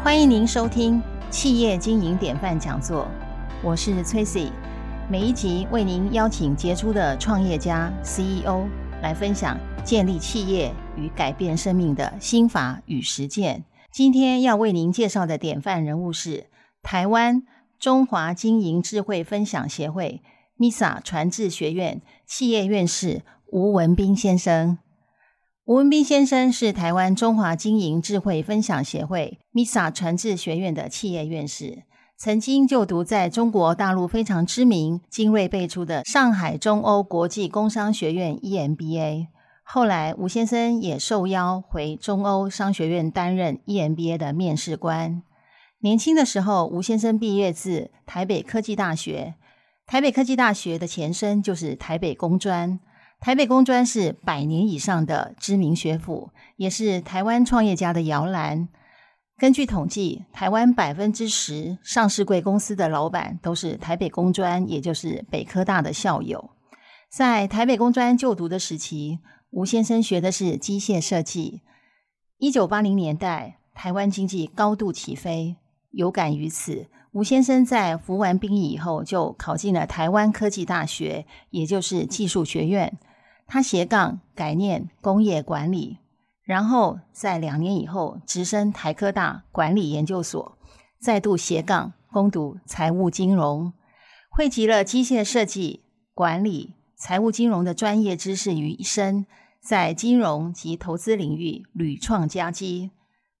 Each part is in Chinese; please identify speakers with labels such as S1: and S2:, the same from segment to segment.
S1: 欢迎您收听企业经营典范讲座，我是 Tracy。每一集为您邀请杰出的创业家 CEO 来分享建立企业与改变生命的心法与实践。今天要为您介绍的典范人物是台湾中华经营智慧分享协会 MISA 传智学院企业院士吴文斌先生。吴文斌先生是台湾中华经营智慧分享协会 MISA 传智学院的企业院士，曾经就读在中国大陆非常知名、精锐辈出的上海中欧国际工商学院 EMBA。后来，吴先生也受邀回中欧商学院担任 EMBA 的面试官。年轻的时候，吴先生毕业自台北科技大学，台北科技大学的前身就是台北工专。台北工专是百年以上的知名学府，也是台湾创业家的摇篮。根据统计，台湾百分之十上市贵公司的老板都是台北工专，也就是北科大的校友。在台北工专就读的时期，吴先生学的是机械设计。一九八零年代，台湾经济高度起飞，有感于此，吴先生在服完兵役以后，就考进了台湾科技大学，也就是技术学院。他斜杠改念工业管理，然后在两年以后直升台科大管理研究所，再度斜杠攻读财务金融，汇集了机械设计、管理、财务金融的专业知识于一身，在金融及投资领域屡创佳绩。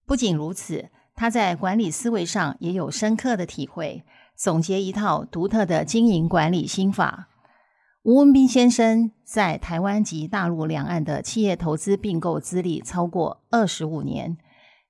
S1: 不仅如此，他在管理思维上也有深刻的体会，总结一套独特的经营管理心法。吴文斌先生在台湾及大陆两岸的企业投资并购资历超过二十五年，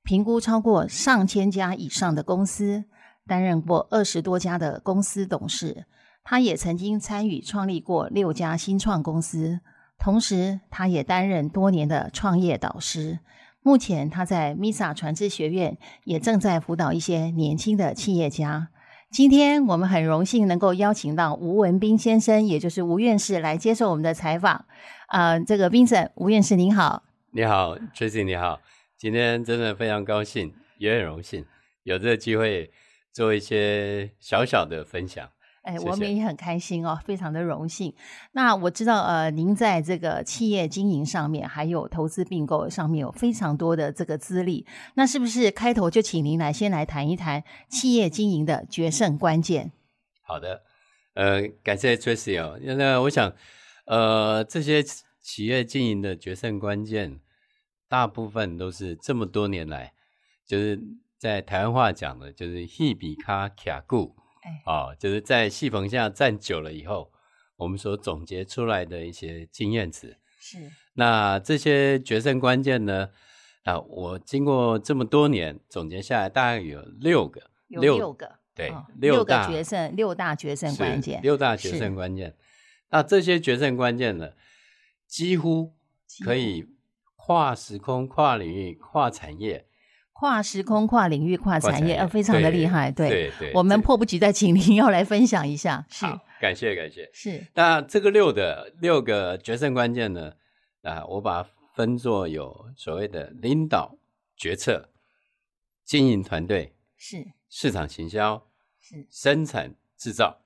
S1: 评估超过上千家以上的公司，担任过二十多家的公司董事。他也曾经参与创立过六家新创公司，同时他也担任多年的创业导师。目前他在 MISA 传智学院也正在辅导一些年轻的企业家。今天我们很荣幸能够邀请到吴文斌先生，也就是吴院士来接受我们的采访。啊，这个斌生，吴院士您好，
S2: 你好，Tracy 你好，今天真的非常高兴，也很荣幸有这个机会做一些小小的分享。
S1: 哎，我们也很开心哦，非常的荣幸。那我知道，呃，您在这个企业经营上面，还有投资并购上面有非常多的这个资历。那是不是开头就请您来先来谈一谈企业经营的决胜关键？
S2: 好的，呃，感谢 Tracy 哦。那我想，呃，这些企业经营的决胜关键，大部分都是这么多年来，就是在台湾话讲的，就是“一比卡卡固”。啊，就是在戏棚下站久了以后，我们所总结出来的一些经验值。
S1: 是，
S2: 那这些决胜关键呢？啊，我经过这么多年总结下来，大概有六个，
S1: 有六个，
S2: 对，
S1: 六个决胜，六大决胜关键，
S2: 六大决胜关键。那这些决胜关键呢，几乎可以跨时空、跨领域、跨产业。
S1: 跨时空、跨领域、跨产业，呃，非常的厉害。
S2: 对，对，
S1: 我们迫不及待，请您要来分享一下。
S2: 是，感谢感谢。
S1: 是，
S2: 那这个六的六个决胜关键呢？啊，我把它分作有所谓的领导决策、经营团队、
S1: 是
S2: 市场行销、
S1: 是
S2: 生产制造。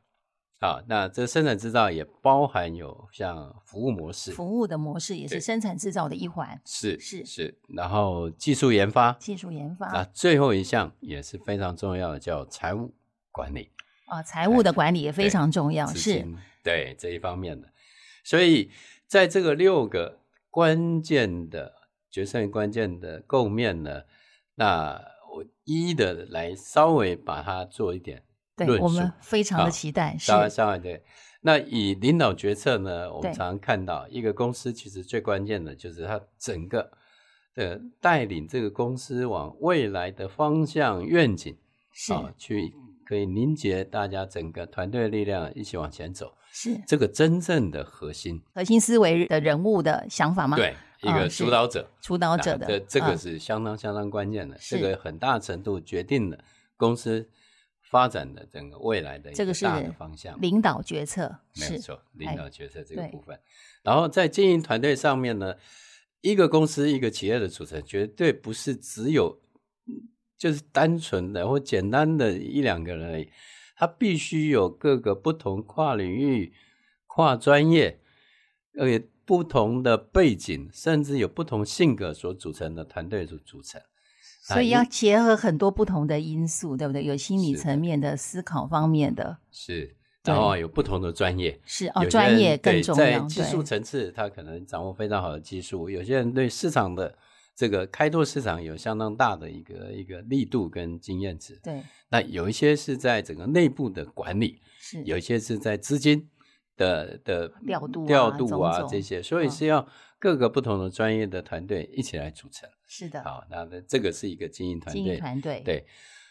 S2: 好，那这生产制造也包含有像服务模式，
S1: 服务的模式也是生产制造的一环，
S2: 是
S1: 是
S2: 是。然后技术研发，
S1: 技术研发，
S2: 那最后一项也是非常重要的，叫财务管理
S1: 啊，财务的管理也非常重要，是
S2: 对这一方面的。所以在这个六个关键的决胜关键的构面呢，那我一一的来稍微把它做一点。
S1: 对我们非常的期待，
S2: 是当然对。那以领导决策呢，我们常常看到一个公司其实最关键的就是它整个的带领这个公司往未来的方向愿景，
S1: 是
S2: 啊，去可以凝结大家整个团队的力量一起往前走，
S1: 是
S2: 这个真正的核心
S1: 核心思维的人物的想法吗？
S2: 对，一个主导者，
S1: 主导者的
S2: 这个是相当相当关键的，这个很大程度决定了公司。发展的整个未来的
S1: 这个
S2: 大的方向，
S1: 领导决策
S2: 没有错，领导决策这个部分。然后在经营团队上面呢，一个公司一个企业的组成绝对不是只有就是单纯的或简单的一两个人而已，他必须有各个不同跨领域、跨专业，而且不同的背景，甚至有不同性格所组成的团队组组成。
S1: 所以要结合很多不同的因素，对不对？有心理层面的思考方面的，
S2: 是，然后有不同的专业，
S1: 是哦，专业更重
S2: 要。在技术层次，他可能掌握非常好的技术；有些人对市场的这个开拓市场有相当大的一个一个力度跟经验值。
S1: 对，
S2: 那有一些是在整个内部的管理，
S1: 是。
S2: 有一些是在资金的的
S1: 调度
S2: 调度啊这些，所以是要。各个不同的专业的团队一起来组成，
S1: 是的。
S2: 好，那这个是一个经营团队。
S1: 经营团队
S2: 对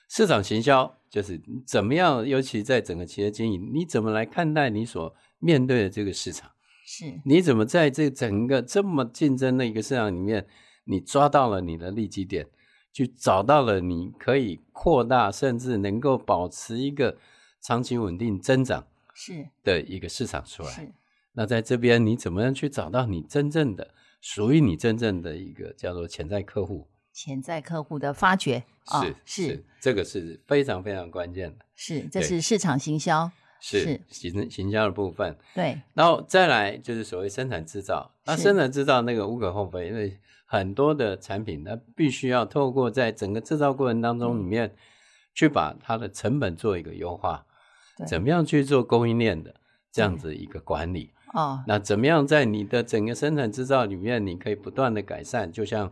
S2: 市场行销就是怎么样，尤其在整个企业经营，你怎么来看待你所面对的这个市场？
S1: 是，
S2: 你怎么在这整个这么竞争的一个市场里面，你抓到了你的利基点，去找到了你可以扩大，甚至能够保持一个长期稳定增长
S1: 是
S2: 的一个市场出来。
S1: 是。
S2: 那在这边，你怎么样去找到你真正的属于你真正的一个叫做潜在客户？
S1: 潜在客户的发掘
S2: 是是，这个是非常非常关键的。
S1: 是，这是市场行销，
S2: 是行行销的部分。
S1: 对，
S2: 然后再来就是所谓生产制造。那生产制造那个无可厚非，因为很多的产品，它必须要透过在整个制造过程当中里面，去把它的成本做一个优化。怎么样去做供应链的这样子一个管理？
S1: 哦，
S2: 那怎么样在你的整个生产制造里面，你可以不断的改善？就像，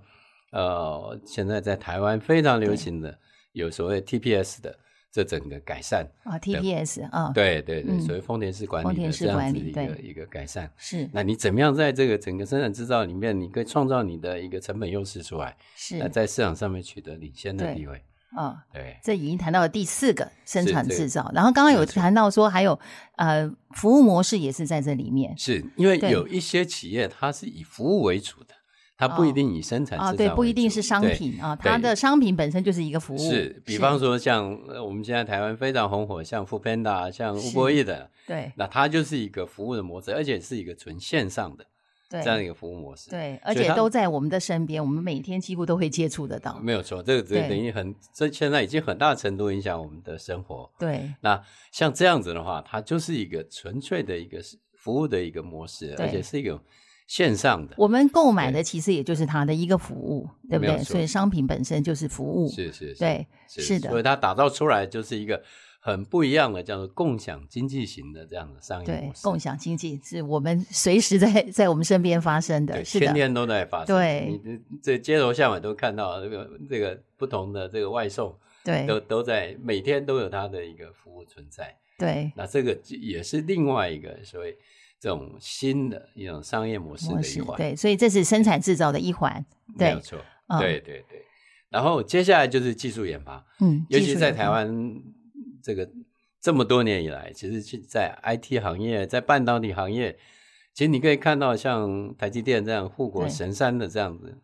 S2: 呃，现在在台湾非常流行的有所谓 TPS 的这整个改善
S1: 啊，TPS 啊，
S2: 对对对，所谓丰田式管理的这样子一个一个改善。
S1: 是，
S2: 那你怎么样在这个整个生产制造里面，你可以创造你的一个成本优势出来？
S1: 是，
S2: 那在市场上面取得领先的地位。
S1: 啊，
S2: 对，
S1: 这已经谈到了第四个生产制造，然后刚刚有谈到说还有呃服务模式也是在这里面，
S2: 是因为有一些企业它是以服务为主的，它不一定以生产啊，
S1: 对，不一定是商品啊，它的商品本身就是一个服务，
S2: 是，比方说像我们现在台湾非常红火，像 Panda，像 Uber 的，
S1: 对，
S2: 那它就是一个服务的模式，而且是一个纯线上的。这样一个服务模式，
S1: 对，而且都在我们的身边，我们每天几乎都会接触得到。
S2: 没有错，这个这等于很，这现在已经很大程度影响我们的生活。
S1: 对，
S2: 那像这样子的话，它就是一个纯粹的一个服务的一个模式，而且是一个线上的。
S1: 我们购买的其实也就是它的一个服务，对不对？所以商品本身就是服务，
S2: 是是，
S1: 对，是的。
S2: 所以它打造出来就是一个。很不一样的，叫做共享经济型的这样的商业模式。
S1: 共享经济是我们随时在 在我们身边发生的，是
S2: 天天都在发生。
S1: 对，
S2: 你这街头巷尾都看到这个这个不同的这个外送，
S1: 对，
S2: 都都在每天都有它的一个服务存在。
S1: 对，
S2: 那这个也是另外一个所谓这种新的一种商业模式的一环。
S1: 对，所以这是生产制造的一环，
S2: 没有错。对对对，然后接下来就是技术研发，
S1: 嗯，
S2: 尤其在台湾。这个这么多年以来，其实是在 IT 行业，在半导体行业，其实你可以看到像台积电这样护国神山的这样子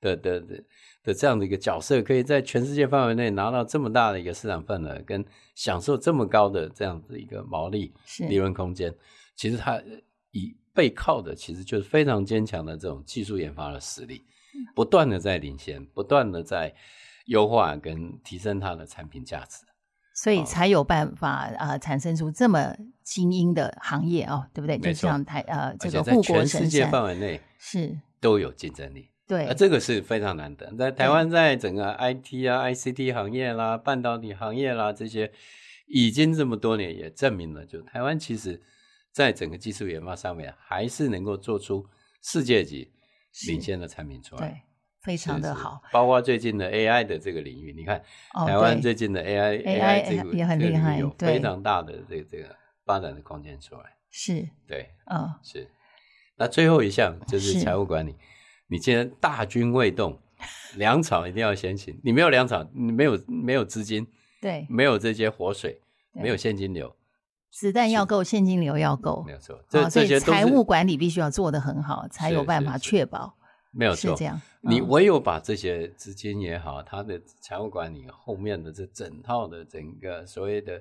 S2: 的的的的这样的一个角色，可以在全世界范围内拿到这么大的一个市场份额，跟享受这么高的这样子一个毛利利润空间。其实它以背靠的其实就是非常坚强的这种技术研发的实力，不断的在领先，不断的在优化跟提升它的产品价值。
S1: 所以才有办法啊，产生出这么精英的行业哦，对不对？就像台呃，这个护国神
S2: 山范围内
S1: 是
S2: 都有竞争力，
S1: 对，
S2: 这个是非常难得。在台湾，在整个 IT 啊、ICT 行业啦、半导体行业啦这些，已经这么多年也证明了，就台湾其实在整个技术研发上面，还是能够做出世界级领先的产品出来。
S1: 非常的好，
S2: 包括最近的 AI 的这个领域，你看台湾最近的 AI
S1: AI
S2: 这个
S1: 也很厉害，
S2: 有非常大的这个这个发展的空间出来。
S1: 是，
S2: 对，
S1: 嗯，
S2: 是。那最后一项 就是财务管理，你既然大军未动，粮草一定要先行。你没有粮草，你没有没有资金，
S1: 对，
S2: 没有这些活水，没有现金流，
S1: 子弹要够，现金流要够，
S2: 没有错。这这些
S1: 财务管理必须要做得很好，才有办法确保。
S2: 没有错，
S1: 这样。
S2: 你唯有把这些资金也好，它的财务管理后面的这整套的整个所谓的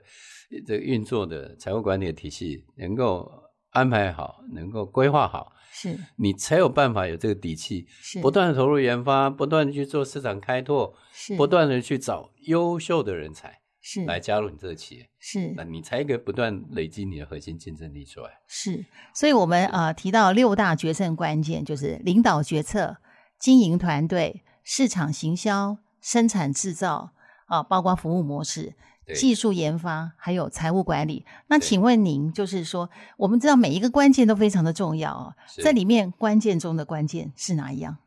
S2: 这个运作的财务管理的体系能够安排好，能够规划好，
S1: 是。
S2: 你才有办法有这个底气，
S1: 是。
S2: 不断的投入研发，不断的去做市场开拓，
S1: 是。
S2: 不断的去找优秀的人才
S1: 是
S2: 来加入你这个企业，
S1: 是
S2: 那你才一个不断累积你的核心竞争力出来。
S1: 是，所以我们呃提到六大决胜关键，就是领导决策、经营团队、市场行销、生产制造啊，包括服务模式、
S2: 对
S1: 技术研发，还有财务管理。那请问您，就是说，我们知道每一个关键都非常的重要哦，
S2: 是
S1: 这里面关键中的关键是哪一样？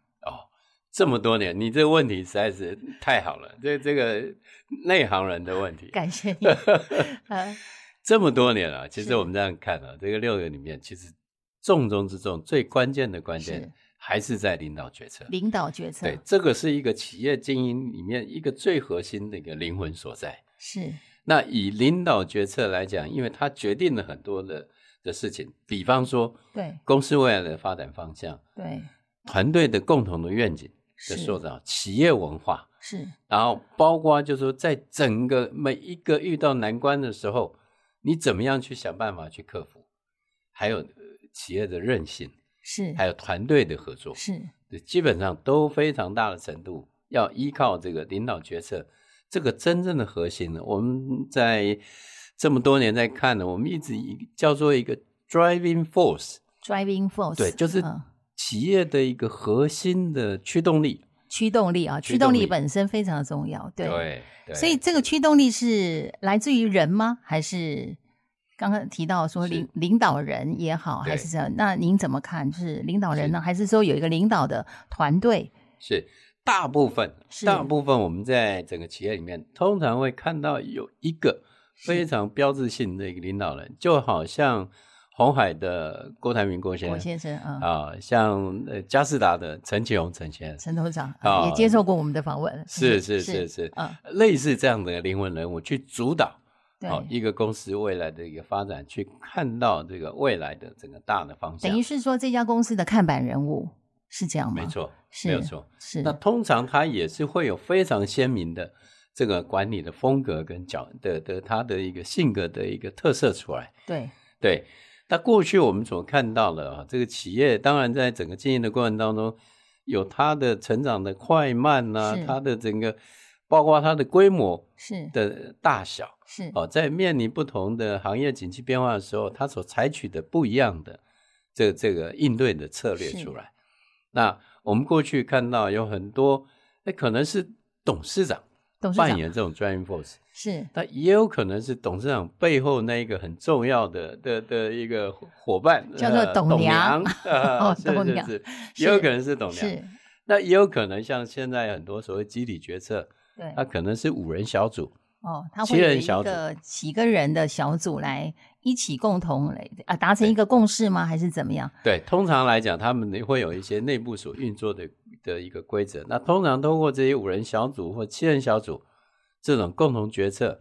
S2: 哦，这么多年，你这个问题实在是太好了，这这个内行人的问题。
S1: 感谢你。呃，
S2: 这么多年了，其实我们这样看啊，这个六个里面，其实重中之重、最关键的关
S1: 是
S2: 键还是在领导决策。
S1: 领导决策
S2: 对，这个是一个企业经营里面一个最核心的一个灵魂所在。
S1: 是
S2: 那以领导决策来讲，因为它决定了很多的的事情，比方说
S1: 对
S2: 公司未来的发展方向、
S1: 对
S2: 团队的共同的愿景的
S1: 是。
S2: 塑造、企业文化，
S1: 是。
S2: 然后包括就是说，在整个每一个遇到难关的时候，你怎么样去想办法去克服，还有呃企业的韧性，
S1: 是。
S2: 还有团队的合作，
S1: 是。
S2: 基本上都非常大的程度要依靠这个领导决策，这个真正的核心呢，我们在这么多年在看呢，我们一直以叫做一个 driving
S1: force，driving force，
S2: 对，就是
S1: 嗯
S2: 企业的一个核心的驱动力，
S1: 驱动力啊，驱动力本身非常重要，对。
S2: 对，对
S1: 所以这个驱动力是来自于人吗？还是刚刚提到说
S2: 是
S1: 领领导人也好，
S2: 对
S1: 还是这样？那您怎么看？就是领导人呢，还是说有一个领导的团队？
S2: 是大部分，大部分我们在整个企业里面，通常会看到有一个非常标志性的一个领导人，就好像红海的郭台铭郭先生
S1: 郭先生，嗯，
S2: 啊，像呃嘉士达的陈启宏陈先生，
S1: 陈董事长也接受过我们的访问，
S2: 是是是是，
S1: 嗯，
S2: 类似这样的灵魂人物去主导。
S1: 对，
S2: 好，一个公司未来的一个发展，去看到这个未来的整个大的方向
S1: 等于。是说这家公司的看板人物是这样吗？
S2: 没，错，
S1: 是
S2: 没有错。
S1: 是
S2: 那通常他也是会有非常鲜明的这个管理的风格跟角的的他的一个性格的一个特色出来。
S1: 对，
S2: 对，那过去我们所看到的啊，这个企业当然在整个经营的过程当中，有它的成长的快慢呐、
S1: 是
S2: 它的整个包括它的规模
S1: 是
S2: 的大小。
S1: 是
S2: 哦，在面临不同的行业景气变化的时候，它所采取的不一样的这这个应对的策略出来。那我们过去看到有很多，那可能是董事长
S1: 董事长。
S2: 扮演这种 driving force，
S1: 是。
S2: 但也有可能是董事长背后那一个很重要的的的一个伙伴，
S1: 叫做
S2: 呃董
S1: 董娘。
S2: 呃
S1: 哦
S2: 是
S1: 董娘。
S2: 也有可能是董娘。
S1: 是，
S2: 那也有可能像现在很多所谓集体决策，
S1: 对，
S2: 它可能是五人小组，
S1: 哦，他
S2: 七
S1: 会有一
S2: 人小组。
S1: 个几个人的小组来一起共同来啊达成一个共识吗？还是怎么样？
S2: 对，通常来讲，他们会有一些内部所运作的的一个规则。那通常通过这些五人小组或七人小组这种共同决策，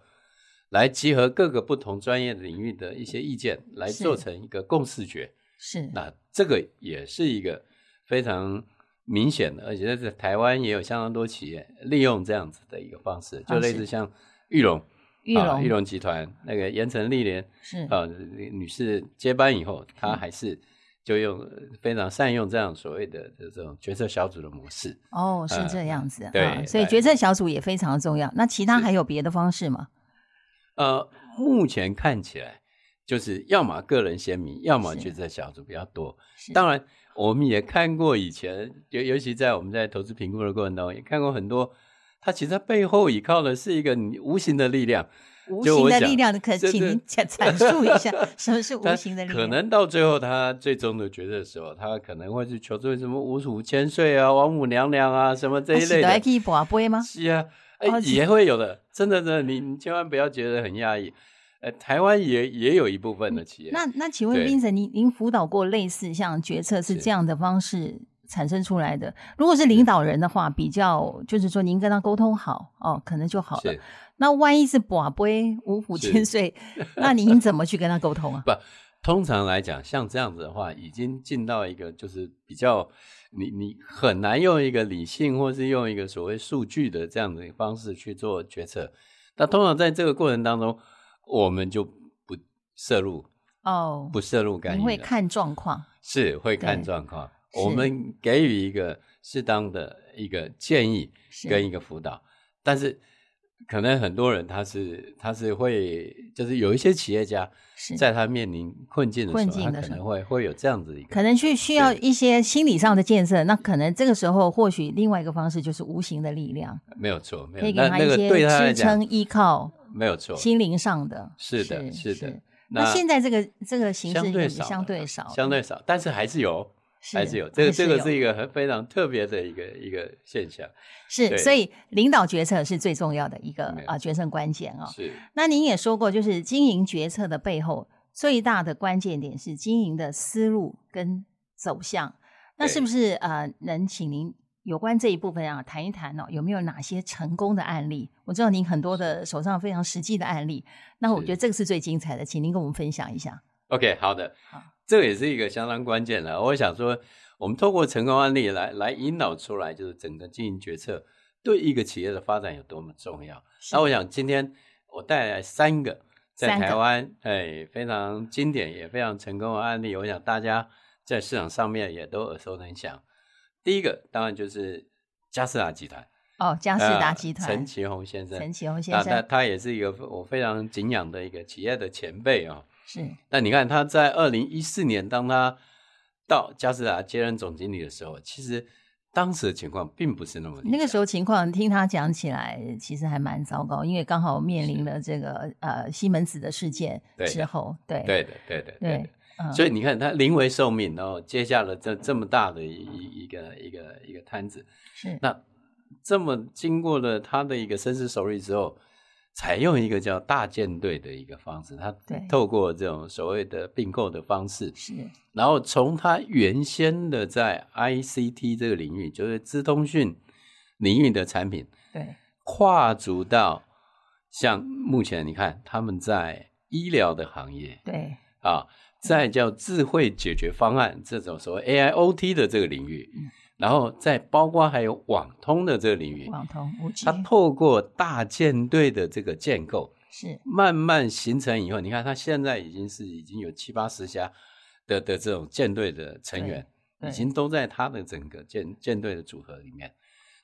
S2: 来集合各个不同专业领域的一些意见，来做成一个共识决。
S1: 是
S2: 那这个也是一个非常明显的，而且在台湾也有相当多企业利用这样子的一个方式，就类似像玉龙。
S1: 玉龙
S2: 啊玉龙集团那个盐城丽莲
S1: 是
S2: 啊女士接班以后，她还是就用呃非常善用这样所谓的这种决策小组的模式。
S1: 哦，是
S2: 呃
S1: 这样子，
S2: 对
S1: 啊所以
S2: 来
S1: 决策小组也非常重要。那其他还有别的方式吗？
S2: 呃，目前看起来就是要么个人鲜明，要么
S1: 是
S2: 决策小组比较多。
S1: 是
S2: 当然，我们也看过以前，尤尤其在我们在投资评估的过程当中，也看过很多，它其实它背后依靠的是一个你无形的力量。
S1: 无形的力量，可请您阐阐述一下 什么是无形的力量？
S2: 可能到最后，他最终的决策的时候，他可能会去求助于什么五鼠千岁啊、王母娘娘啊什么这一类的。
S1: 还可以拔杯吗？
S2: 是啊，哎、
S1: 哦
S2: 也会有的，真的真的，你你千万不要觉得很压抑。呃，台湾也也有一部分的企业，
S1: 那那请问
S2: 对
S1: Vincent，您您辅导过类似像决策是
S2: 是
S1: 这样的方式产生出来的？如果是领导人的话，比较就是说您跟他沟通好哦，可能就好了。那万一是寡杯五虎千岁，那您怎么去跟他沟通啊？
S2: 不，通常来讲，像这样子的话，已经进到一个就是比较你你很难用一个理性或是用一个所谓数据的这样的方式去做决策。那通常在这个过程当中，我们就不摄入
S1: 哦，
S2: 不摄入干预
S1: 会看状况，
S2: 是会看状况，
S1: 是
S2: 我们给予一个适当的一个建议跟一个辅导，但是可能很多人他是他是会就是有一些企业家
S1: 是。
S2: 在他面临困境的
S1: 困
S2: 时候，他可
S1: 境的时候
S2: 能会会有这样子一个
S1: 可能去需要一些心理上的建设，那可能这个时候或许另外一个方式就是无形的力量，
S2: 没有错，没
S1: 可以给他一些支撑依靠，
S2: 没有错，
S1: 心灵上的，
S2: 是的
S1: 是
S2: 是的
S1: 那
S2: 那
S1: 现在这个这个形式也
S2: 相对少，
S1: 相对少，
S2: 相对少，但是还是有，
S1: 是
S2: 还是有。这个这个是一个很非常特别的一个一个现象，
S1: 是，所以领导决策是最重要的一个啊决胜关键哦。
S2: 是
S1: 那您也说过，就是经营决策的背后最大的关键点是经营的思路跟走向。那是不是呃能请您有关这一部分啊谈一谈哦？有没有哪些成功的案例？我知道您很多的手上非常实际的案例，那我觉得这个是最精彩的，请您跟我们分享一下。
S2: OK，好的
S1: 好，
S2: 这也是一个相当关键的。我想说，我们透过成功案例来来引导出来，就是整个经营决策对一个企业的发展有多么重要。那我想今天我带来三个在台湾哎非常经典也非常成功的案例，我想大家在市场上面也都耳熟能详。第一个当然就是嘉士达集团，
S1: 哦，嘉士达
S2: 呃
S1: 集团，
S2: 陈其宏先生，
S1: 陈启宏先
S2: 那他
S1: 生
S2: 他也是一个我非常敬仰的一个企业的前辈啊、
S1: 是。
S2: 那你看他在二零一四年，当他到嘉士达接任总经理的时候，其实当时的情况并不是那么
S1: 那个时候情况，听他讲起来，其实还蛮糟糕，因为刚好面临了这个呃西门子的事件
S2: 对
S1: 之后，对。
S2: 对的，对的，对所以你看，他临危受命，然后接下了这这么大的一一一个一个一个摊子，
S1: 是。
S2: 那这么经过了他的一个深思熟虑之后，采用一个叫大舰队的一个方式，
S1: 它
S2: 透过这种所谓的并购的方式，
S1: 是。
S2: 然后从它原先的在 ICT 这个领域，就是资通讯领域的产品，
S1: 对。
S2: 跨足到像目前你看他们在医疗的行业
S1: 对。
S2: 啊，在叫智慧解决方案这种所谓 AIoT 的这个领域，
S1: 嗯
S2: 然后在包括还有网通的这个领域，
S1: 网通五 G
S2: 它透过大舰队的这个建构，
S1: 是
S2: 慢慢形成以后，你看它现在已经是已经有七八十家的的这种舰队的成员，已经都在它的整个舰舰队的组合里面。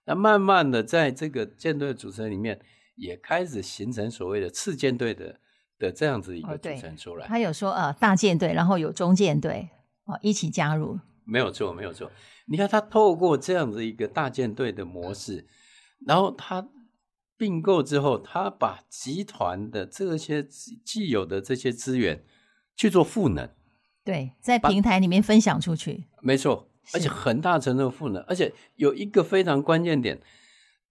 S2: 那慢慢的在这个舰队的组成里面，也开始形成所谓的次舰队的的这样子一个组成出来。
S1: 他有说呃大舰队，然后有中舰队哦一起加入，
S2: 没有错，没有错。你看，他透过这样子一个大舰队的模式，然后他并购之后，他把集团的这些既有的这些资源去做赋能，
S1: 对，在平台里面分享出去，
S2: 没错，而且很大程度赋能，而且有一个非常关键点，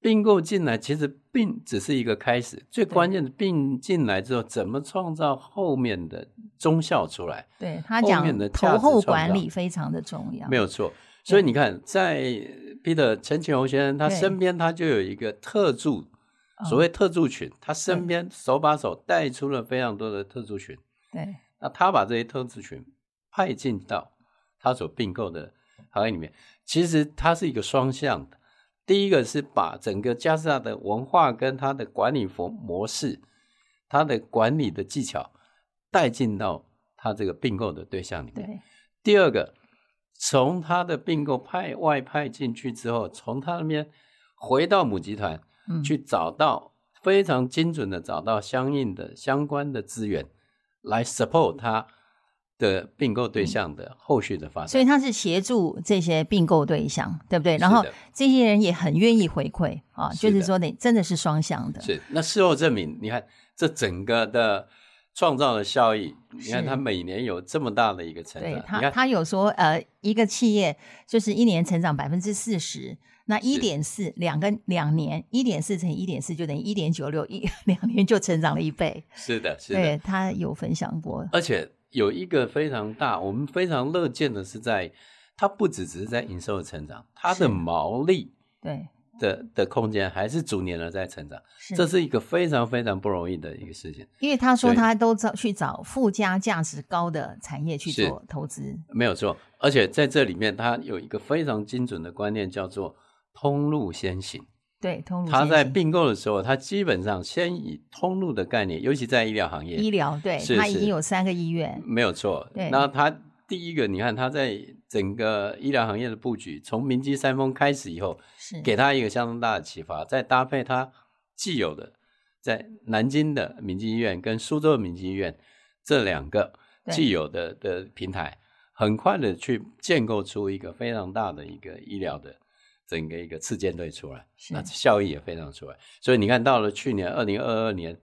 S2: 并购进来其实并只是一个开始，最关键的并进来之后，怎么创造后面的中效出来？
S1: 对他
S2: 后
S1: 讲
S2: 面的
S1: 投后管理非常的重要，
S2: 没有错。所以你看，在 Peter 陈启宏先生他身边，他就有一个特助，
S1: 哦
S2: 所谓特助群，他身边手把手带出了非常多的特助群。
S1: 对
S2: 那他把这些特助群派进到他所并购的行业里面，其实它是一个双向的。第一个是把整个加斯达的文化跟它的管理模模式，它的管理的技巧带进到它这个并购的对象里面。第二个，从它的并购派外派进去之后，从它那边回到母集团，
S1: 嗯
S2: 去找到非常精准的找到相应的相关的资源，来 support 他的并购对象的后续的发展。
S1: 所以他是协助这些并购对象，对不对？然后这些人也很愿意回馈啊，就是说你真的是双向的，
S2: 是那事后证明，你看这整个的创造的效益，你看他每年有这么大的一个成长，
S1: 对他，他有说，呃，一个企业就是一年成长百分之四十，那一点四两个两年，一点四乘以一点四就等于一点九六，一 两年就成长了一倍。
S2: 是的，是的，
S1: 对他有分享过，
S2: 而且有一个非常大，我们非常乐见的是在，它不只只是在营收的成长，它的毛利
S1: 对，
S2: 的的空间还是逐年的在成长，
S1: 是。
S2: 这是一个非常非常不容易的一个事情，
S1: 因为他说他都找去找附加价值高的产业去做投资，
S2: 没有错。而且在这里面，他有一个非常精准的观念，叫做通路先行。
S1: 对，通路
S2: 他在并购的时候，他基本上先以通路的概念，尤其在医疗行业，
S1: 医疗，对，
S2: 是
S1: 它已经有三个医院，
S2: 没有错。
S1: 对。
S2: 那他第一个，你看他在整个医疗行业的布局，从明基三峰开始以后，
S1: 是。
S2: 给他一个相当大的启发，再搭配他既有的在南京的明基医院跟苏州的明基医院这两个既有的的平台，很快的去建构出一个非常大的一个医疗的整个一个次舰队出来，那效益也非常出来。所以你看到了去年二零二二年，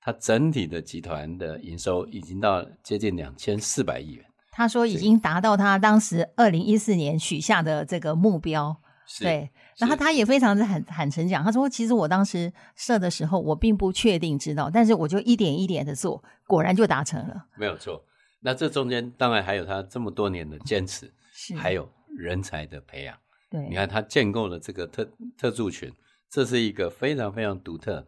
S2: 它整体的集团的营收已经到接近两千四百亿元，
S1: 他说已经达到他当时二零一四年许下的这个目标。对，然后他也非常的坦坦诚讲，他说其实我当时设的时候，我并不确定知道，但是我就一点一点的做，果然就达成了。
S2: 没有错。那这中间当然还有他这么多年的坚持，还有人才的培养。
S1: 对，
S2: 你看他建构了这个特特助群，这是一个非常非常独特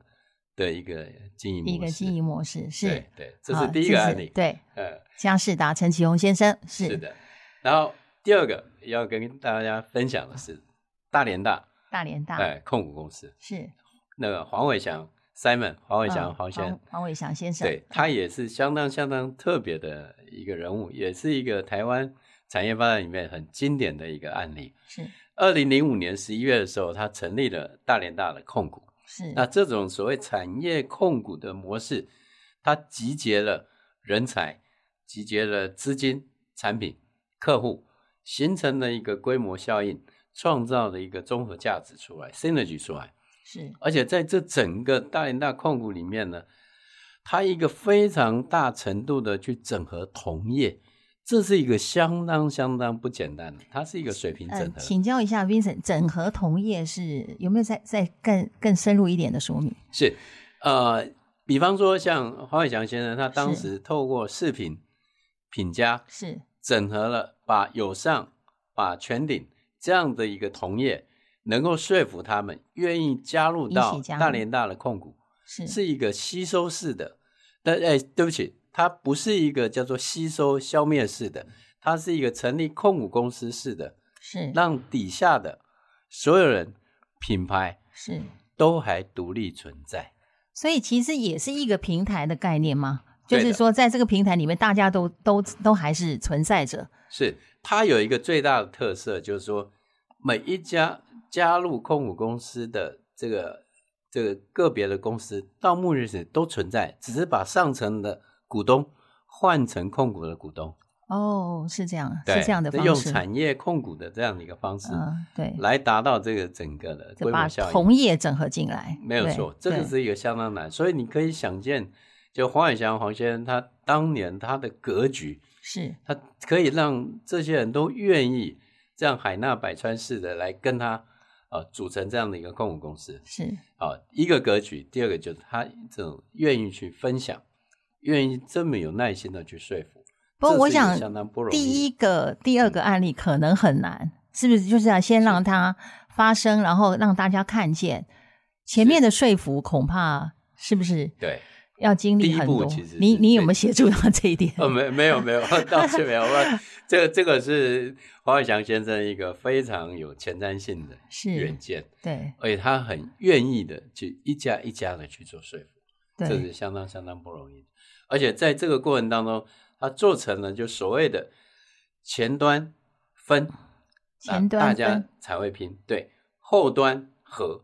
S2: 的一个经营模式。
S1: 一个经营模式是
S2: 对，对，这是第一个案例。
S1: 对，
S2: 呃，
S1: 江世达陈启宏先生是
S2: 是的。然后第二个要跟大家分享的是大连大
S1: 大连大，
S2: 哎控股公司，
S1: 是
S2: 那个黄伟翔 Simon 黄伟翔
S1: 嗯
S2: 黄先
S1: 黄黄伟翔先生，
S2: 对他也是相当相当特别的一个人物，也是一个台湾产业发展里面很经典的一个案例。
S1: 是
S2: 二零零五年十一月的时候，他成立了大连大的控股。
S1: 是
S2: 那这种所谓产业控股的模式，它集结了人才，集结了资金、产品、客户，形成了一个规模效应，创造了一个综合价值出来，synergy 出来。
S1: 是
S2: 而且在这整个大连大控股里面呢，它一个非常大程度的去整合同业，这是一个相当相当不简单的，它是一个水平整
S1: 呃
S2: 合。，
S1: 请教一下 Vincent，整合同业是有没有再再更更深入一点的说明？
S2: 是，呃，比方说像黄伟翔先生，他当时透过视频品家
S1: 是
S2: 整合了，把友尚、把全鼎这样的一个同业，能够说服他们愿意加入到大连大的控股，
S1: 是
S2: 是一个吸收式的。但哎，对不起，它不是一个叫做吸收消灭式的，它是一个成立控股公司式的，
S1: 是
S2: 让底下的所有人品牌
S1: 是，
S2: 都还独立存在。
S1: 所以其实也是一个平台的概念吗？就是说，在这个平台里面，大家都都都还是存在着。
S2: 是它有一个最大的特色，就是说每一家加入控股公司的这个这个个别的公司，到目前为止都存在，只是把上层的股东换成控股的股东，
S1: 哦，是这样，
S2: 对，
S1: 是这样的方式。用。
S2: 产业控股的这样的一个方式，
S1: 嗯，对，
S2: 来达到这个整个的规模效应。
S1: 同业整合进来，
S2: 没有错，这个是一个相当难，所以你可以想见，就黄海翔黄先生他当年他的格局，
S1: 是。
S2: 他可以让这些人都愿意这样海纳百川式的来跟他呃组成这样的一个控股公司。
S1: 是。
S2: 啊、一个格局，第二个就是他这种愿意去分享，愿意这么有耐心的去说服。
S1: 不过我想。第一个、第二个案例可能很难，是不是？就是要先让它发生，然后让大家看见。前面的说服恐怕是不是
S2: 对，
S1: 要经历很多
S2: 步其实？
S1: 你你有没有协助到这一点？
S2: 呃，没没有没有，倒是没有。这个这个是黄伟翔先生一个非常有前瞻性的
S1: 是
S2: 远见，
S1: 对
S2: 而且他很愿意的去一家一家的去做说服。这是相当相当不容易的。而且在这个过程当中，他做成了就所谓的前端分，
S1: 前端
S2: 那大家才会拼，对，后端和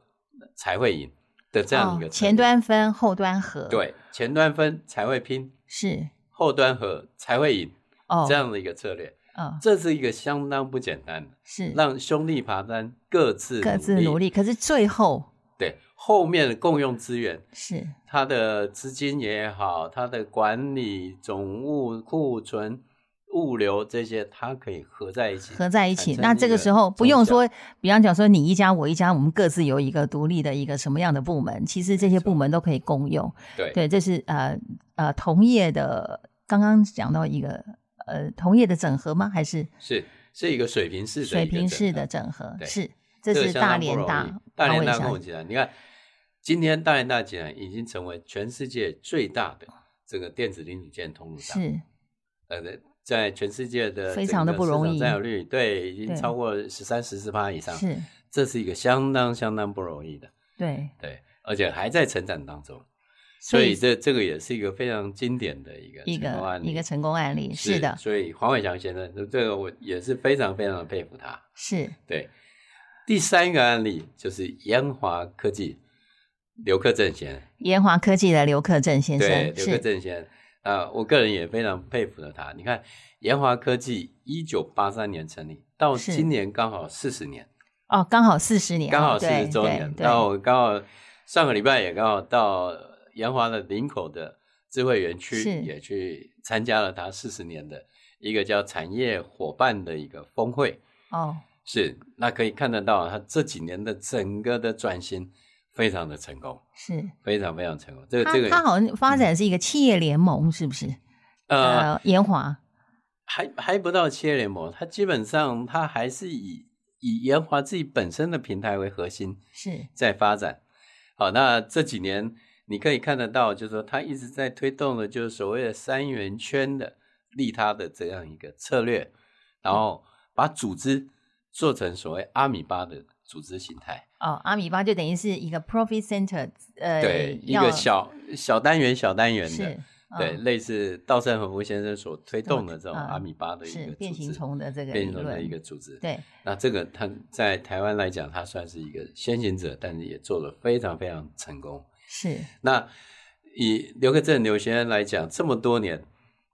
S2: 才会赢的这样一个、
S1: 哦前端分，后端和，，
S2: 对前端分才会拼，
S1: 是。
S2: 后端和才会赢、
S1: 哦，
S2: 这样的一个策略，
S1: 嗯
S2: 这是一个相当不简单的，
S1: 是。
S2: 让兄弟爬山各自
S1: 各自努力，可是最后
S2: 对后面的共用资源。
S1: 是
S2: 它的资金也好，它的管理、总务、库存、物流这些，它可以合在一起，
S1: 合在一起。那这个时候不用说，比方讲说你一家我一家，我们各自有一个独立的一个什么样的部门，其实这些部门都可以共用。
S2: 对
S1: 对，这是呃呃同业的，刚刚讲到一个呃同业的整合吗？还是
S2: 是是一个水平式的
S1: 水平式的整合？
S2: 对
S1: 是，这
S2: 这个
S1: 是大连大
S2: 大连大
S1: 王伟祥
S2: 控股集团，你看今天大连大集团已经成为全世界最大的这个电子零组件通路商，
S1: 是
S2: 呃，在全世界的
S1: 非常的不容易
S2: 占有率对已经超过十三十四趴以上，
S1: 是
S2: 这是一个相当相当不容易的。
S1: 对，
S2: 对，而且还在成长当中，所以这这个也是一个非常经典的一个
S1: 一
S2: 成功案例。
S1: 个一个成功案例，是的，
S2: 所以黄伟强先生，这个我也是非常非常的佩服他。
S1: 是
S2: 对，第三个案例就是研华科技刘克正先生，
S1: 研华科技的刘克正先生
S2: 对，
S1: 生
S2: 刘克
S1: 是
S2: 正先生啊，我个人也非常佩服了他。你看，研华科技一九八三年成立，到今年刚好四十年，
S1: 哦，刚好四十年哦，
S2: 刚好四十周年。
S1: 对
S2: 然后我刚好上个礼拜也刚好到研华的林口的智慧园区，也去参加了他四十年的一个叫产业伙伴的一个峰会。
S1: 哦，
S2: 是，那可以看得到，他这几年的整个的转型非常的成功，
S1: 是
S2: 非常非常成功。这个这个
S1: 他好像发展是一个企业联盟，是不是？
S2: 呃，
S1: 呃，研华
S2: 还还不到企业联盟，它基本上它还是以以研华自己本身的平台为核心
S1: 是
S2: 在发展。好，那这几年你可以看得到，就是说它一直在推动的，就是所谓的三元圈的利他的这样一个策略，然后把组织做成所谓阿米巴的组织形态。
S1: 哦，阿米巴就等于是一个 profit center，呃，
S2: 对，一个小小单元、小单元的，
S1: 是
S2: 对，
S1: 嗯
S2: 类似稻盛和夫先生所推动的这种
S1: 嗯
S2: 阿米巴的一个组织
S1: 变形虫的这个理
S2: 变形虫的一个组织。
S1: 对
S2: 那这个他在台湾来讲，他算是一个先行者，但是也做得非常非常成功。
S1: 是
S2: 那以刘克正刘先生来讲，这么多年，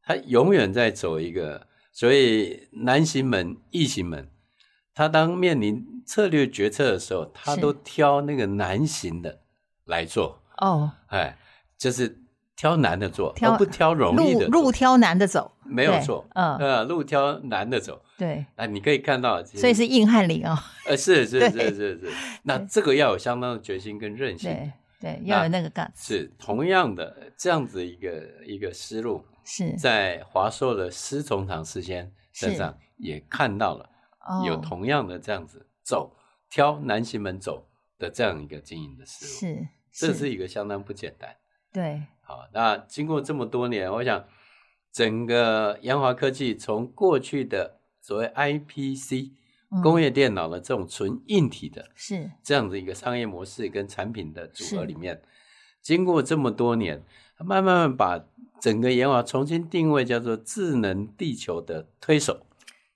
S2: 他永远在走一个所以南行门、异行门。他当面临策略决策的时候，他都挑那个难行的来做。
S1: 哦，
S2: 哎，就是挑难的做，
S1: 挑
S2: 而不挑容易的路。
S1: 路挑难的走，
S2: 没有错，
S1: 嗯。
S2: 呃，路挑难的走。
S1: 对，
S2: 啊，你可以看到，
S1: 所以是硬汉林哦，
S2: 呃，是是
S1: 对。
S2: 是是。是，那这个要有相当的决心跟韧性。
S1: 对对，要有那个 guts，
S2: 是同样的这样子一个一个思路，
S1: 是。
S2: 在华硕的施崇堂师先身上也看到了，
S1: 哦。
S2: 有同样的这样子走挑南行门走的这样一个经营的思路，
S1: 是
S2: 这是。一个相当不简单。
S1: 对。
S2: 好，那经过这么多年，我想整个研华科技从过去的所谓 IPC
S1: 嗯。
S2: 工业电脑的这种纯硬体的
S1: 是。
S2: 这样的一个商业模式跟产品的组合里面，经过这么多年，慢慢慢把整个研华重新定位，叫做智能地球的推手，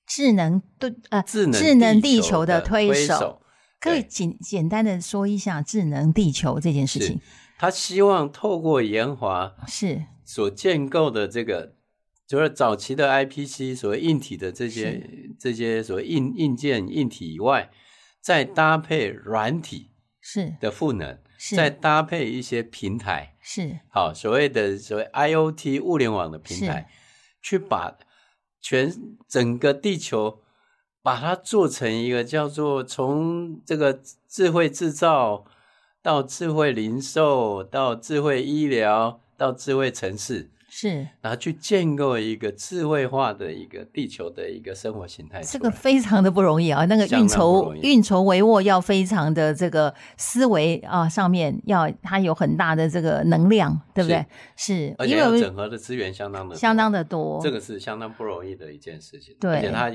S1: 智能对呃
S2: 智能
S1: 智能地
S2: 地
S1: 球的
S2: 推
S1: 推手，可以简简单的说一下智能地球这件事情。
S2: 他希望透过研华
S1: 是。
S2: 所建构的这个，就是早期的 IPC 所谓硬体的这些这些所谓硬硬件硬体以外，再搭配软体
S1: 是。
S2: 的赋能，
S1: 是。
S2: 再搭配一些平台，
S1: 是。
S2: 好所谓的所谓 IOT 物联网的平台，去把全整个地球把它做成一个叫做从这个智慧制造到智慧零售到智慧医疗到智慧城市，
S1: 是
S2: 然后去建构一个智慧化的一个地球的一个生活形态。
S1: 这个非常的不容易啊，那个运筹运筹帷幄要非常的这个思维啊，上面要它有很大的这个能量，对不对？是，
S2: 而且要
S1: 因为
S2: 整合的资源相当的
S1: 相当的多，
S2: 这个是相当不容易的一件事情。
S1: 对
S2: 而且他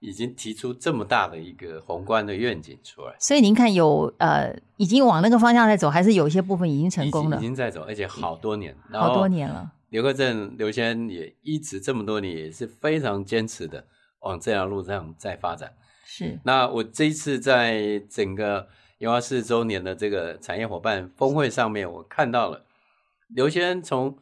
S2: 已经提出这么大的一个宏观的愿景出来，
S1: 所以您看有呃已经往那个方向在走，还是有一些部分已经成功了
S2: 已，经在走，而且好多年，
S1: 好多年了。
S2: 刘克正刘先生也一直这么多年也是非常坚持的往这条路上在发展。
S1: 是
S2: 那我这一次在整个研华四周年的这个产业伙伴峰会上面，我看到了刘先生从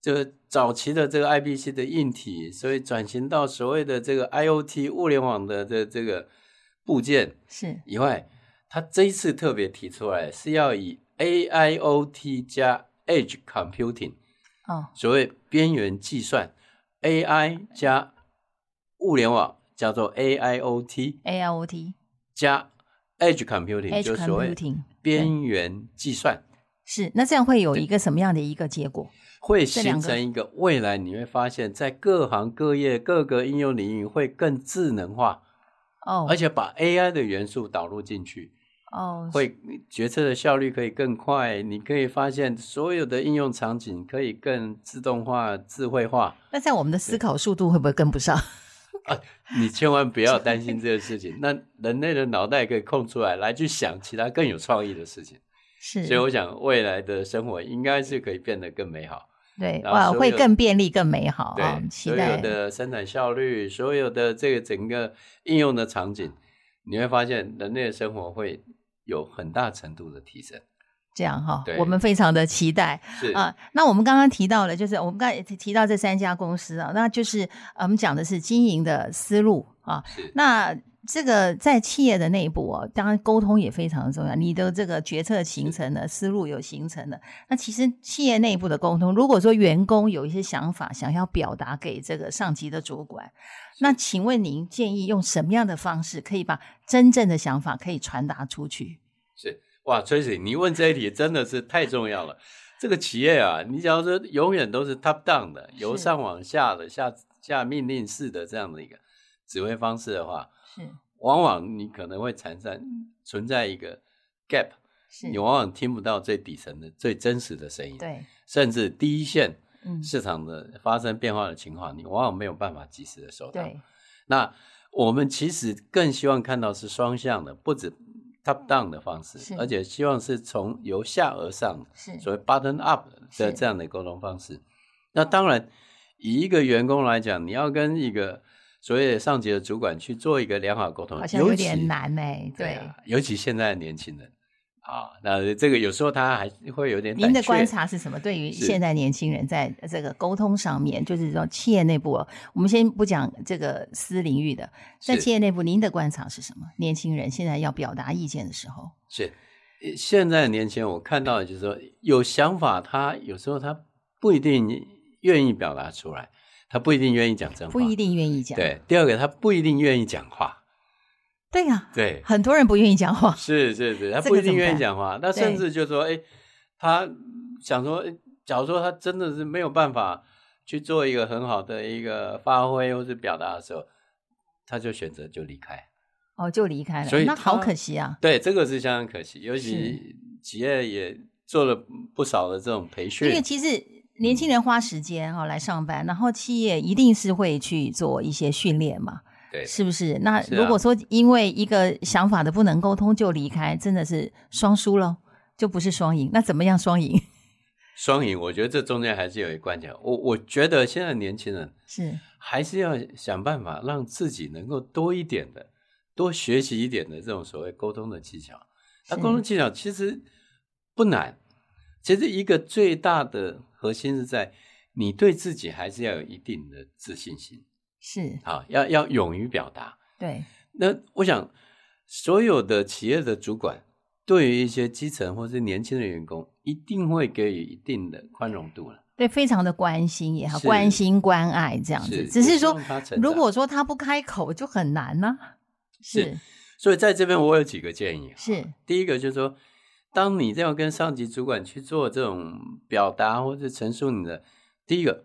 S2: 这个早期的这个 IBC 的硬体，所以转型到所谓的这个 IOT 物联网的这这个部件
S1: 是
S2: 以外，他这一次特别提出来是要以 AIoT 加 Edge Computing。
S1: 哦，
S2: 所谓边缘计算，AI 加物联网叫做 AIoT
S1: AIoT
S2: 加 Edge
S1: Computing，Edge
S2: 就是所谓
S1: Computing
S2: 边缘计算，
S1: 是那这样会有一个什么样的一个结果？
S2: 会形成一个未来你会发现在各行各业各个应用领域会更智能化，
S1: 哦。
S2: 而且把 AI 的元素导入进去，
S1: 哦，
S2: 会决策的效率可以更快。你可以发现所有的应用场景可以更自动化、智慧化。
S1: 那在我们的思考速度会不会跟不上？
S2: 啊你千万不要 担心这个事情。那人类的脑袋可以空出来，来去想其他更有创意的事情。
S1: 是，
S2: 所以我想未来的生活应该是可以变得更美好。
S1: 对，哇，会更便利、更美好啊！
S2: 所有的生产效率，所有的这个整个应用的场景，你会发现人类的生活会有很大程度的提升。
S1: 这样哈，我们非常的期待
S2: 啊。
S1: 那我们刚刚提到了，就是我们刚才提到这三家公司啊，那就是我们讲的是经营的思路啊。那这个在企业的内部哦，当然沟通也非常的重要。你的这个决策形成了思路有形成了，那其实企业内部的沟通，如果说员工有一些想法想要表达给这个上级的主管，那请问您建议用什么样的方式可以把真正的想法可以传达出去？
S2: 是。哇，Tracy，你问这一题真的是太重要了。这个企业啊，你假如说永远都是 top down 的，由上往下的下下命令式的这样的一个指挥方式的话，
S1: 是。
S2: 往往你可能会产生存在一个 gap，
S1: 是。
S2: 你往往听不到最底层的最真实的声音，
S1: 对，
S2: 甚至第一线市场的发生变化的情况，你往往没有办法及时的收到。那我们其实更希望看到是双向的，不止。top down 的方式，而且希望是从由下而上，
S1: 是。
S2: 所谓 button up 的这样的沟通方式。那当然，以一个员工来讲，你要跟一个所谓的上级的主管去做一个良好沟通，
S1: 好像有点难呢。对，
S2: 尤其现在的年轻人。啊，那这个有时候他还会有点。
S1: 您的观察是什么？对于现在年轻人在这个沟通上面，就是说企业内部，我们先不讲这个私领域的，在企业内部，您的观察是什么？年轻人现在要表达意见的时候，
S2: 是现在年轻人，我看到的就是说有想法，他有时候他不一定愿意表达出来，他不一定愿意讲真话，
S1: 不一定愿意讲。
S2: 对，第二个他不一定愿意讲话。
S1: 对呀，
S2: 对，
S1: 很多人不愿意讲话，
S2: 是是是，他不一定愿意讲话，那甚至就说，哎，他想说，假如说他真的是没有办法去做一个很好的一个发挥或是表达的时候，他就选择就离开，
S1: 哦，就离开了，
S2: 所以
S1: 那好可惜啊。
S2: 对，这个是相当可惜，尤其企业也做了不少的这种培训，
S1: 因为其实年轻人花时间哈来上班，然后企业一定是会去做一些训练嘛。
S2: 对，
S1: 是不是？那如果说因为一个想法的不能沟通就离开，真的是双输了，就不是双赢。那怎么样双赢？
S2: 双赢，我觉得这中间还是有一关键。我我觉得现在年轻人
S1: 是
S2: 还是要想办法让自己能够多一点的，多学习一点的这种所谓沟通的技巧。那沟通技巧其实不难，其实一个最大的核心是在你对自己还是要有一定的自信心。
S1: 是
S2: 啊，要要勇于表达。
S1: 对，
S2: 那我想，所有的企业的主管对于一些基层或是年轻的员工，一定会给予一定的宽容度了。
S1: 对，非常的关心也好，关心关爱这样子。只是说，如果说他不开口，就很难呢。是，
S2: 所以在这边我有几个建议。
S1: 是，
S2: 第一个就是说，当你这样跟上级主管去做这种表达或者陈述你的，第一个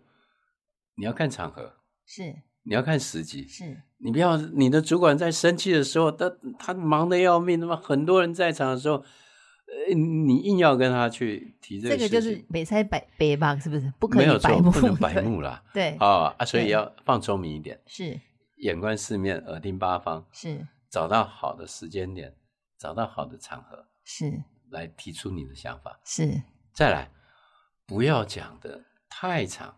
S2: 你要看场合。
S1: 是。
S2: 你要看时机，
S1: 是
S2: 你不要你的主管在生气的时候，他他忙得要命，那么很多人在场的时候，呃，你硬要跟他去提这个，
S1: 这个就是北塞百北吧，是不是？不可以
S2: 白目，不能白目啦。
S1: 对
S2: 啊啊，所以要放聪明一点，
S1: 是
S2: 眼观四面，耳听八方，
S1: 是
S2: 找到好的时间点，找到好的场合，
S1: 是
S2: 来提出你的想法，
S1: 是
S2: 再来，不要讲的太长。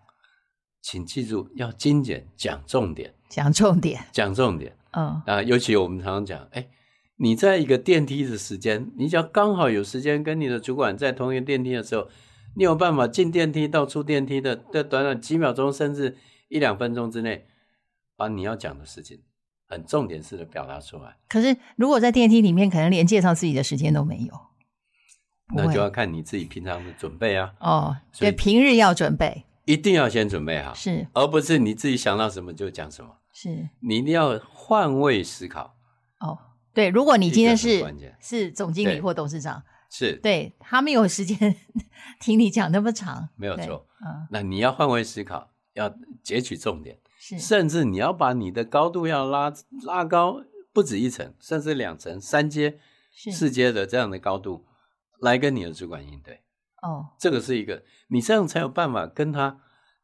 S2: 请记住，要精简，讲重点，
S1: 讲重点，
S2: 讲重点。
S1: 嗯
S2: 啊，尤其我们常常讲，哎，你在一个电梯的时间，你只要刚好有时间跟你的主管在同一个电梯的时候，你有办法进电梯到出电梯的，在短短几秒钟，甚至一两分钟之内，把你要讲的事情很重点式的表达出来。
S1: 可是，如果在电梯里面，可能连介绍自己的时间都没有，
S2: 那就要看你自己平常的准备啊。
S1: 哦，所以平日要准备。
S2: 一定要先准备好，
S1: 是，
S2: 而不是你自己想到什么就讲什么。
S1: 是，
S2: 你一定要换位思考。
S1: 哦，对，如果你今天是是总经理或董事长，
S2: 是
S1: 对他们有时间 听你讲那么长，
S2: 没有错。嗯，那你要换位思考，要截取重点，
S1: 是，
S2: 甚至你要把你的高度要拉拉高，不止一层，甚至两层、三阶、四阶的这样的高度，来跟你的主管应对。
S1: 哦，
S2: 这个是一个，你这样才有办法跟他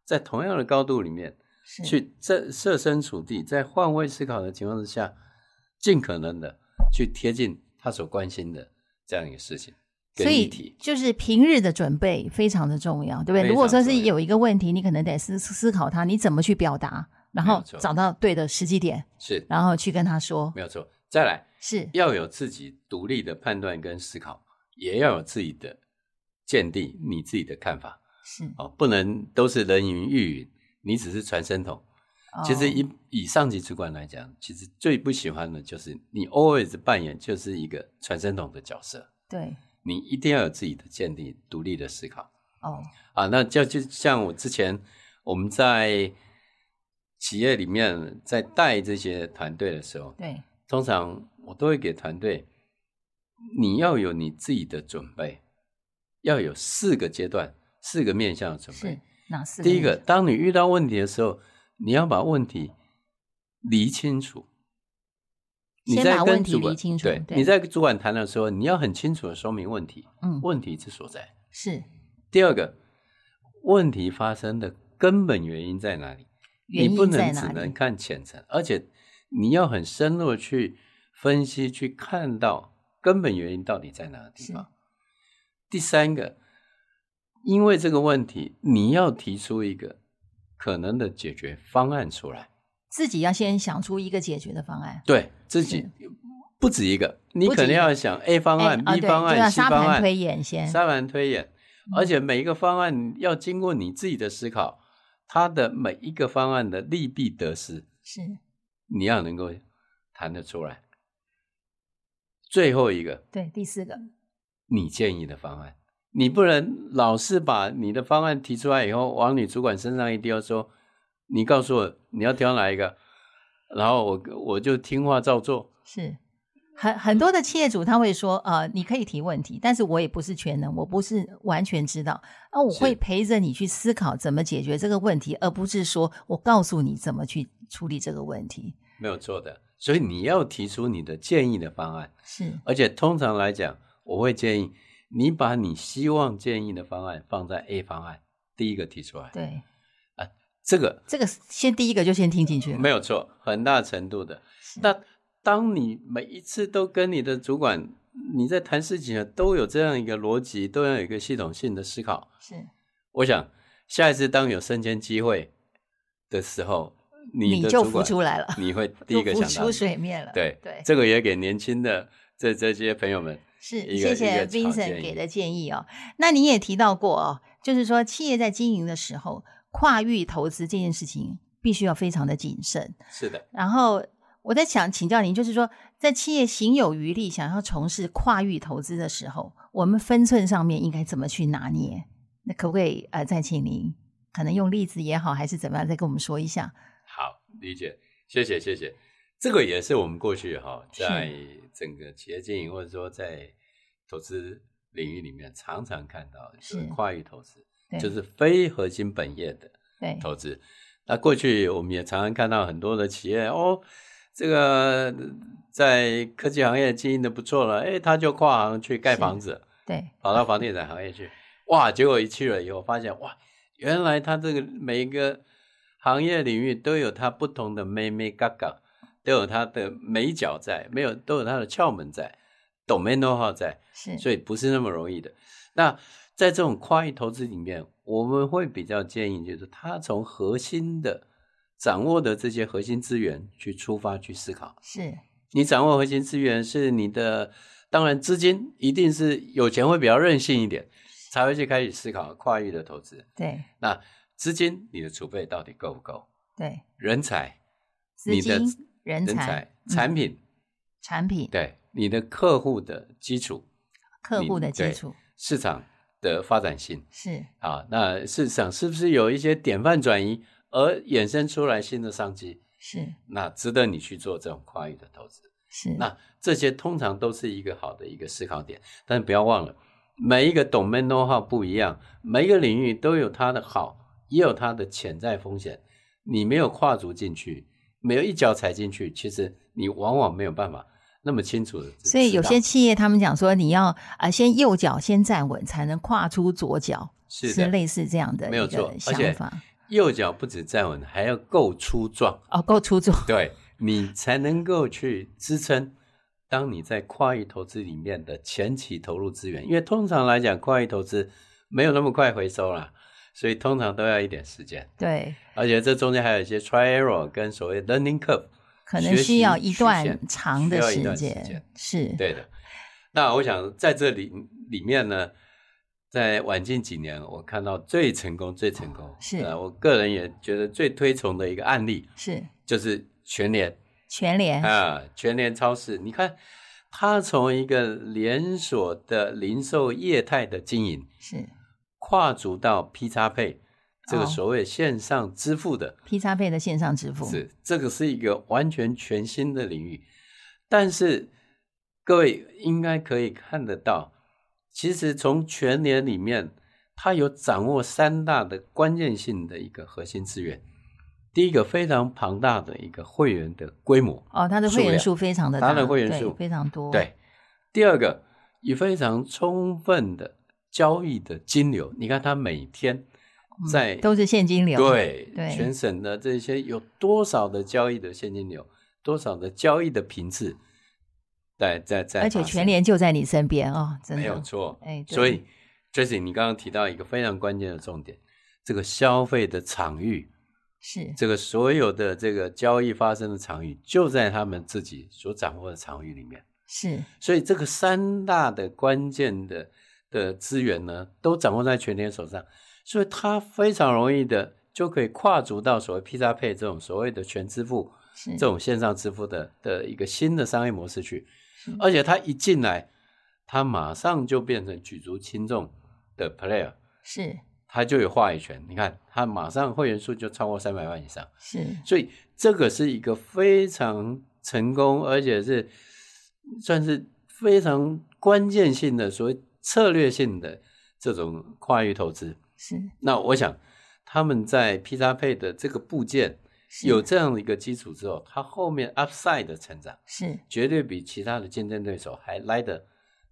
S2: 在同样的高度里面，去设设身处地，在换位思考的情况之下，尽可能的去贴近他所关心的这样一个事情。
S1: 所以。就是平日的准备非常的重要，对不对？如果说是有一个问题，你可能得思思考他，你怎么去表达，然后找到对的时机点，
S2: 是
S1: 然后去跟他说，
S2: 没有错。再来，
S1: 是
S2: 要有自己独立的判断跟思考，也要有自己的见地，你自己的看法
S1: 是。
S2: 哦，不能都是人云亦云，你只是传声筒。其实
S1: 哦
S2: 以以上级主管来讲，其实最不喜欢的就是你 always 扮演就是一个传声筒的角色，
S1: 对
S2: 你一定要有自己的见地，独立的思考
S1: 哦，
S2: 啊。那就就像我之前我们在企业里面在带这些团队的时候，
S1: 对
S2: 通常我都会给团队，你要有你自己的准备，要有四个阶段、四个面向的准
S1: 是
S2: 备。
S1: 哪四？
S2: 第一个，，当你遇到问题的时候，你要把问题理清楚。你
S1: 先
S2: 在跟主管对，
S1: 对
S2: 你在跟主管谈的时候，你要很清楚的说明问题，
S1: 嗯，
S2: 问题之所在。
S1: 是
S2: 第二个，问题发生的根本原因在哪里？你不能只能看浅层，而且你要很深入的去分析，去看到根本原因到底在哪个地方。第三个，因为这个问题，你要提出一个可能的解决方案出来。
S1: 自己要先想出一个解决的方案。
S2: 对自己不止一个，你可能
S1: 不止一个
S2: 要想 A 方案、B 方案、C 方案，
S1: 推演先
S2: 沙盘推演，而且每一个方案要经过你自己的思考，它的每一个方案的利弊得失，
S1: 是
S2: 你要能够谈得出来。最后一个，
S1: 对，第四个。
S2: 你建议的方案，你不能老是把你的方案提出来以后，往你主管身上一丢，说你告诉我你要挑哪一个，然后我我就听话照做。
S1: 是。很很多的企业主他会说，呃，你可以提问题，但是我也不是全能，我不是完全知道，啊，我会陪着你去思考怎么解决这个问题，而不是说我告诉你怎么去处理这个问题。
S2: 没有错的，所以你要提出你的建议的方案，
S1: 是
S2: 而且通常来讲，我会建议你把你希望建议的方案放在 A 方案第一个提出来，
S1: 对，啊
S2: 这个
S1: 这个先第一个就先听进去了。
S2: 没有错，很大程度的。那当你每一次都跟你的主管你在谈事情啊，都有这样一个逻辑，都要有一个系统性的思考。
S1: 是
S2: 我想下一次当有升迁机会的时候，
S1: 你就浮出来了，
S2: 你会第一个
S1: 就浮出
S2: 想到你
S1: 水面了。
S2: 对
S1: 对，
S2: 这个也给年轻的这这些朋友们
S1: 是，谢谢 Vincent 给的建议哦。那你也提到过哦，就是说企业在经营的时候，跨域投资这件事情必须要非常的谨慎。
S2: 是的，
S1: 然后我在想请教您，就是说在企业行有余力想要从事跨域投资的时候，我们分寸上面应该怎么去拿捏？那可不可以呃再请您可能用例子也好，还是怎么样，再跟我们说一下？
S2: 好理解，谢谢谢谢。这个也是我们过去哈，在整个企业经营或者说在投资领域里面常常看到的，就是。
S1: 是
S2: 跨域投资，
S1: 对，
S2: 就是非核心本业的
S1: 对。
S2: 投资。那过去我们也常常看到很多的企业哦，这个在科技行业经营的不错了，哎，他就跨行去盖房子，
S1: 对。
S2: 跑到房地产行业去，哇，结果一去了以后发现，哇，原来他这个每一个行业领域都有它不同的妹妹嘎嘎，都有它的美角在，没有都有它的窍门在，domain know how 在，
S1: 是，
S2: 所以不是那么容易的。那在这种跨域投资里面，我们会比较建议，就是他从核心的掌握的这些核心资源去出发去思考。
S1: 是
S2: 你掌握核心资源是你的，当然资金一定是有钱会比较任性一点，才会去开始思考跨域的投资。
S1: 对
S2: 那资金你的储备到底够不够？
S1: 对，
S2: 人才、
S1: 资
S2: 你的
S1: 金、人才、
S2: 产品，
S1: 产品、
S2: 对你的客户的基础、
S1: 客户的基础
S2: 市场的发展性
S1: 是
S2: 啊，那市场是不是有一些典范转移而衍生出来新的商机？
S1: 是
S2: 那值得你去做这种跨域的投资。
S1: 是，
S2: 那这些通常都是一个好的一个思考点，但是不要忘了，每一个 domain know how 不一样，每一个领域都有它的好，也有它的潜在风险。你没有跨足进去，没有一脚踩进去，其实你往往没有办法那么清楚的。
S1: 所以有些企业他们讲说，你要啊、呃先右脚先站稳，才能跨出左脚，
S2: 是是
S1: 类似这样的
S2: 没有
S1: 一个想法。
S2: 右脚不止站稳，还要够粗壮，
S1: 哦，够粗壮。
S2: 对你才能够去支撑当你在跨域投资里面的前期投入资源，因为通常来讲，跨域投资没有那么快回收啦，所以通常都要一点时间。
S1: 对，
S2: 而且这中间还有一些 try error 跟所谓 learning curve，
S1: 可能需要一段
S2: 线
S1: 长的时间
S2: 间。
S1: 是，
S2: 对的。那我想在这里里面呢，在晚近几年，我看到最成功、最成功，
S1: 是
S2: 呃，我个人也觉得最推崇的一个案例，
S1: 是
S2: 就是全联
S1: 全联
S2: 啊，全联超市。你看，它从一个连锁的零售业态的经营，
S1: 是
S2: 跨足到 P 叉配这个
S1: 哦
S2: 所谓线上支付的
S1: ，P 叉配的线上支付，
S2: 是这个是一个完全全新的领域，但是各位应该可以看得到，其实从全年里面，它有掌握三大的关键性的一个核心资源。第一个非常庞大的一个会员的规模，
S1: 哦，它的会员数非常的大，
S2: 它的会员数
S1: 非常多，，
S2: 对。第二个，以非常充分的交易的金流，你看它每天在、
S1: 嗯都是现金流，
S2: 对
S1: 对
S2: 全省的这些有多少的交易的现金流，多少的交易的频次，在在在，
S1: 而且全年就在你身边哦，真的
S2: 没有错。
S1: 哎，
S2: 所以 Jesse，你刚刚提到一个非常关键的重点，这个消费的场域，
S1: 是
S2: 这个所有的这个交易发生的场域，就在他们自己所掌握的场域里面。
S1: 是
S2: 所以这个三大的关键的的资源呢，都掌握在全联手上，所以它非常容易的就可以跨足到所谓 P 叉配这种所谓的全支付这种线上支付的的一个新的商业模式去，而且它一进来，它马上就变成举足轻重的 player，
S1: 是
S2: 它就有话语权。你看，它马上会员数就超过三百万以上。
S1: 是
S2: 所以这个是一个非常成功，而且是算是非常关键性的所谓策略性的这种跨域投资。
S1: 是
S2: 那我想他们在 P 叉配的这个部件
S1: 是
S2: 有这样的一个基础之后，它后面 Upside 的成长
S1: 是
S2: 绝对比其他的竞争对手还来得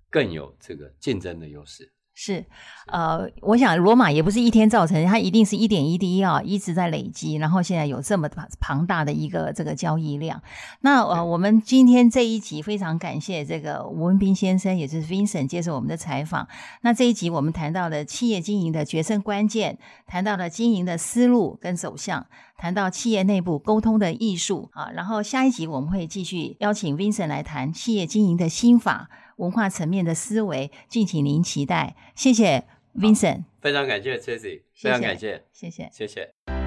S2: 更有这个竞争的优势。
S1: 是，呃，我想罗马也不是一天造成，它一定是一点一滴啊，一直在累积，然后现在有这么庞庞大的一个这个交易量。那呃，我们今天这一集非常感谢这个吴文斌先生，也就是 Vincent 接受我们的采访。那这一集我们谈到了企业经营的决胜关键，谈到了经营的思路跟走向，谈到企业内部沟通的艺术啊。然后下一集我们会继续邀请 Vincent 来谈企业经营的心法。文化层面的思维，敬请您期待。谢谢 Vincent，
S2: 非常感谢 Tracy，非常感谢，
S1: 谢谢。
S2: 谢谢。